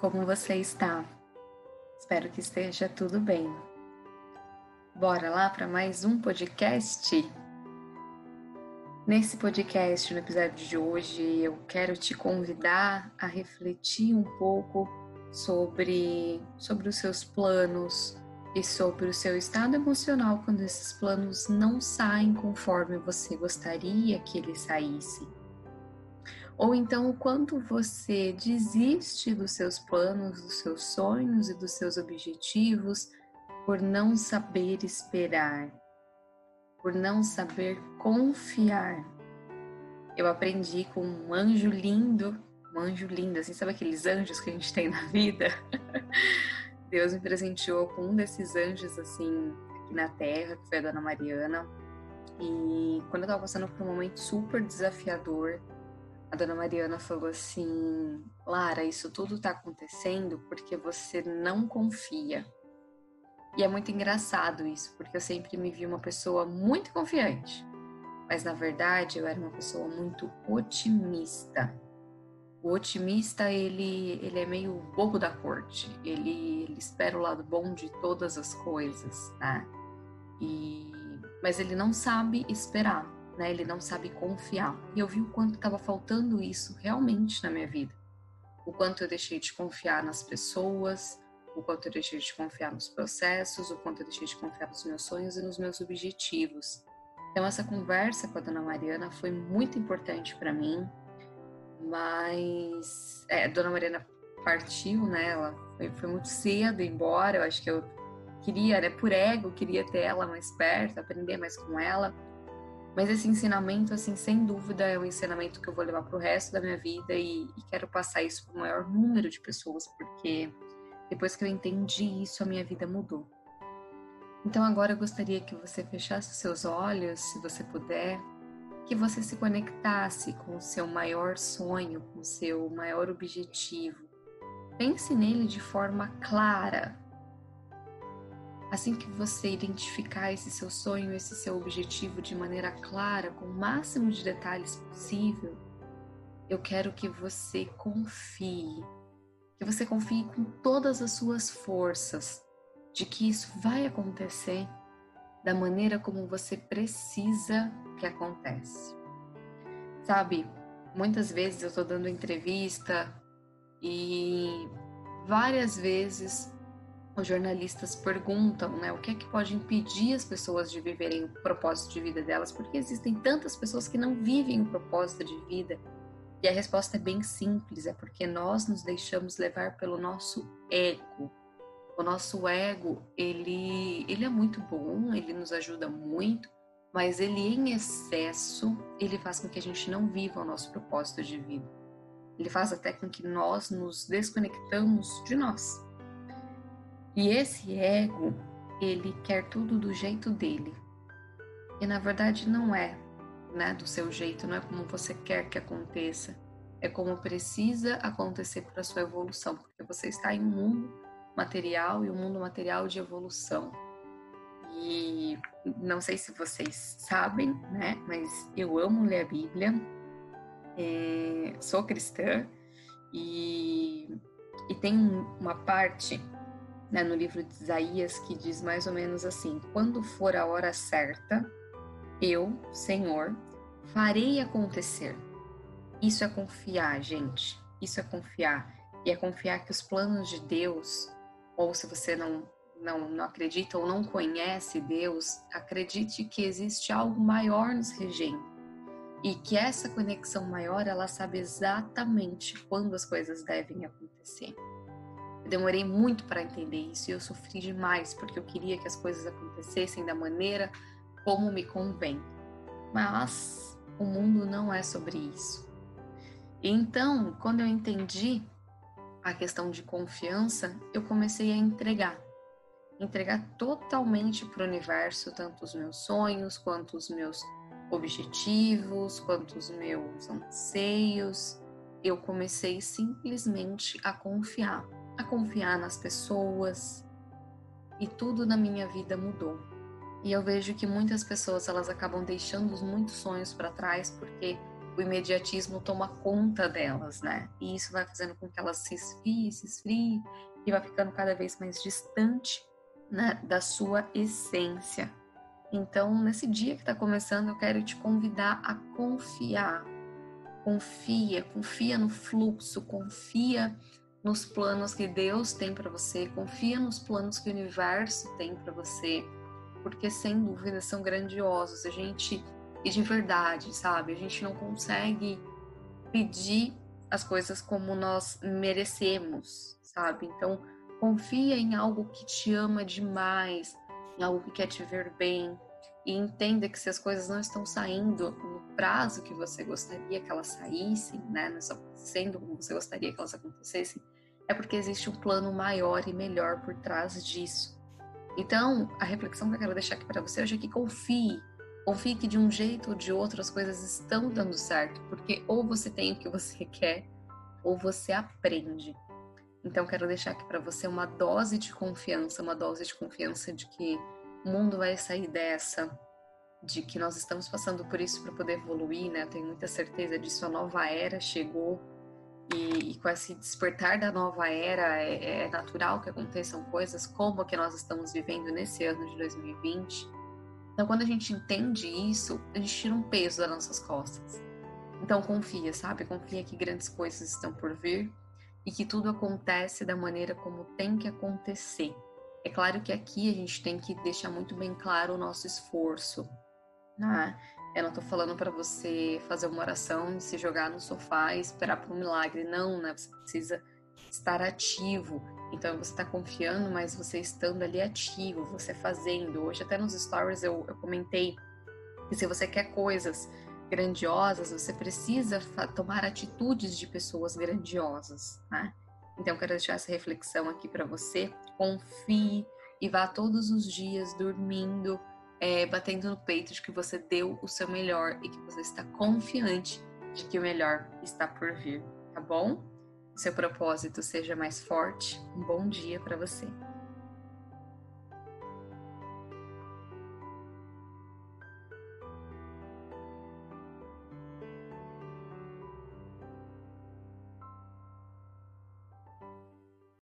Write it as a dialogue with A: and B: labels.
A: como você está? Espero que esteja tudo bem. Bora lá para mais um podcast? Nesse podcast, no episódio de hoje, eu quero te convidar a refletir um pouco sobre, sobre os seus planos e sobre o seu estado emocional quando esses planos não saem conforme você gostaria que eles saíssem. Ou então o quanto você desiste dos seus planos, dos seus sonhos e dos seus objetivos por não saber esperar, por não saber confiar. Eu aprendi com um anjo lindo, um anjo lindo, assim, sabe aqueles anjos que a gente tem na vida? Deus me presenteou com um desses anjos, assim, aqui na Terra, que foi a Dona Mariana. E quando eu tava passando por um momento super desafiador, a dona Mariana falou assim: Lara, isso tudo está acontecendo porque você não confia. E é muito engraçado isso, porque eu sempre me vi uma pessoa muito confiante, mas na verdade eu era uma pessoa muito otimista. O otimista, ele, ele é meio bobo da corte, ele, ele espera o lado bom de todas as coisas, né? E, mas ele não sabe esperar né? Ele não sabe confiar. E eu vi o quanto estava faltando isso realmente na minha vida. O quanto eu deixei de confiar nas pessoas, o quanto eu deixei de confiar nos processos, o quanto eu deixei de confiar nos meus sonhos e nos meus objetivos. Então essa conversa com a dona Mariana foi muito importante para mim, mas é, a dona Mariana partiu, né? Ela foi, muito cedo embora. Eu acho que eu queria, né, por ego, queria ter ela mais perto, aprender mais com ela. Mas esse ensinamento, assim, sem dúvida, é um ensinamento que eu vou levar para o resto da minha vida e, e quero passar isso para o maior número de pessoas, porque depois que eu entendi isso, a minha vida mudou. Então agora eu gostaria que você fechasse seus olhos, se você puder, que você se conectasse com o seu maior sonho, com o seu maior objetivo. Pense nele de forma clara, Assim que você identificar esse seu sonho, esse seu objetivo de maneira clara, com o máximo de detalhes possível, eu quero que você confie, que você confie com todas as suas forças de que isso vai acontecer da maneira como você precisa que aconteça. Sabe, muitas vezes eu estou dando entrevista e várias vezes os jornalistas perguntam, né, o que é que pode impedir as pessoas de viverem o propósito de vida delas? Porque existem tantas pessoas que não vivem o propósito de vida. E a resposta é bem simples, é porque nós nos deixamos levar pelo nosso ego. O nosso ego, ele, ele é muito bom, ele nos ajuda muito, mas ele em excesso, ele faz com que a gente não viva o nosso propósito de vida. Ele faz até com que nós nos desconectamos de nós. E esse ego, ele quer tudo do jeito dele. E na verdade não é, né, do seu jeito, não é como você quer que aconteça. É como precisa acontecer para sua evolução, porque você está em um mundo material e um mundo material de evolução. E não sei se vocês sabem, né, mas eu amo ler a Bíblia, é, sou cristã e, e tem uma parte né, no livro de Isaías, que diz mais ou menos assim: Quando for a hora certa, eu, Senhor, farei acontecer. Isso é confiar, gente. Isso é confiar. E é confiar que os planos de Deus, ou se você não, não, não acredita ou não conhece Deus, acredite que existe algo maior nos regendo. E que essa conexão maior, ela sabe exatamente quando as coisas devem acontecer. Demorei muito para entender isso e eu sofri demais porque eu queria que as coisas acontecessem da maneira como me convém. Mas o mundo não é sobre isso. E então, quando eu entendi a questão de confiança, eu comecei a entregar. Entregar totalmente para o universo, tanto os meus sonhos, quanto os meus objetivos, quanto os meus anseios. Eu comecei simplesmente a confiar a confiar nas pessoas e tudo na minha vida mudou. E eu vejo que muitas pessoas elas acabam deixando muitos sonhos para trás porque o imediatismo toma conta delas, né? E isso vai fazendo com que elas se esfrie, se esfrie e vai ficando cada vez mais distante né, da sua essência. Então, nesse dia que está começando, eu quero te convidar a confiar. Confia, confia no fluxo, confia nos planos que Deus tem para você, confia nos planos que o universo tem para você, porque sem dúvida são grandiosos. A gente e de verdade, sabe? A gente não consegue pedir as coisas como nós merecemos, sabe? Então, confia em algo que te ama demais, em algo que quer te ver bem e entenda que se as coisas não estão saindo no prazo que você gostaria que elas saíssem, né, não acontecendo como você gostaria que elas acontecessem, é porque existe um plano maior e melhor por trás disso. Então, a reflexão que eu quero deixar aqui para você hoje é que confie Confie que de um jeito ou de outro as coisas estão dando certo, porque ou você tem o que você quer, ou você aprende. Então quero deixar aqui para você uma dose de confiança, uma dose de confiança de que o mundo vai sair dessa, de que nós estamos passando por isso para poder evoluir, né? Eu tenho muita certeza disso. A nova era chegou e, e com esse despertar da nova era é, é natural que aconteçam coisas como a que nós estamos vivendo nesse ano de 2020 então, quando a gente entende isso, a gente tira um peso das nossas costas. Então, confia, sabe? Confia que grandes coisas estão por vir e que tudo acontece da maneira como tem que acontecer. É claro que aqui a gente tem que deixar muito bem claro o nosso esforço, né? Eu não tô falando para você fazer uma oração se jogar no sofá e esperar por um milagre, não, né? Você precisa estar ativo. Então você está confiando, mas você estando ali ativo, você fazendo. Hoje até nos stories eu, eu comentei que se você quer coisas grandiosas, você precisa tomar atitudes de pessoas grandiosas, né? Então eu quero deixar essa reflexão aqui para você. Confie e vá todos os dias dormindo, é, batendo no peito de que você deu o seu melhor e que você está confiante de que o melhor está por vir, tá bom? seu propósito seja mais forte. Um bom dia para você.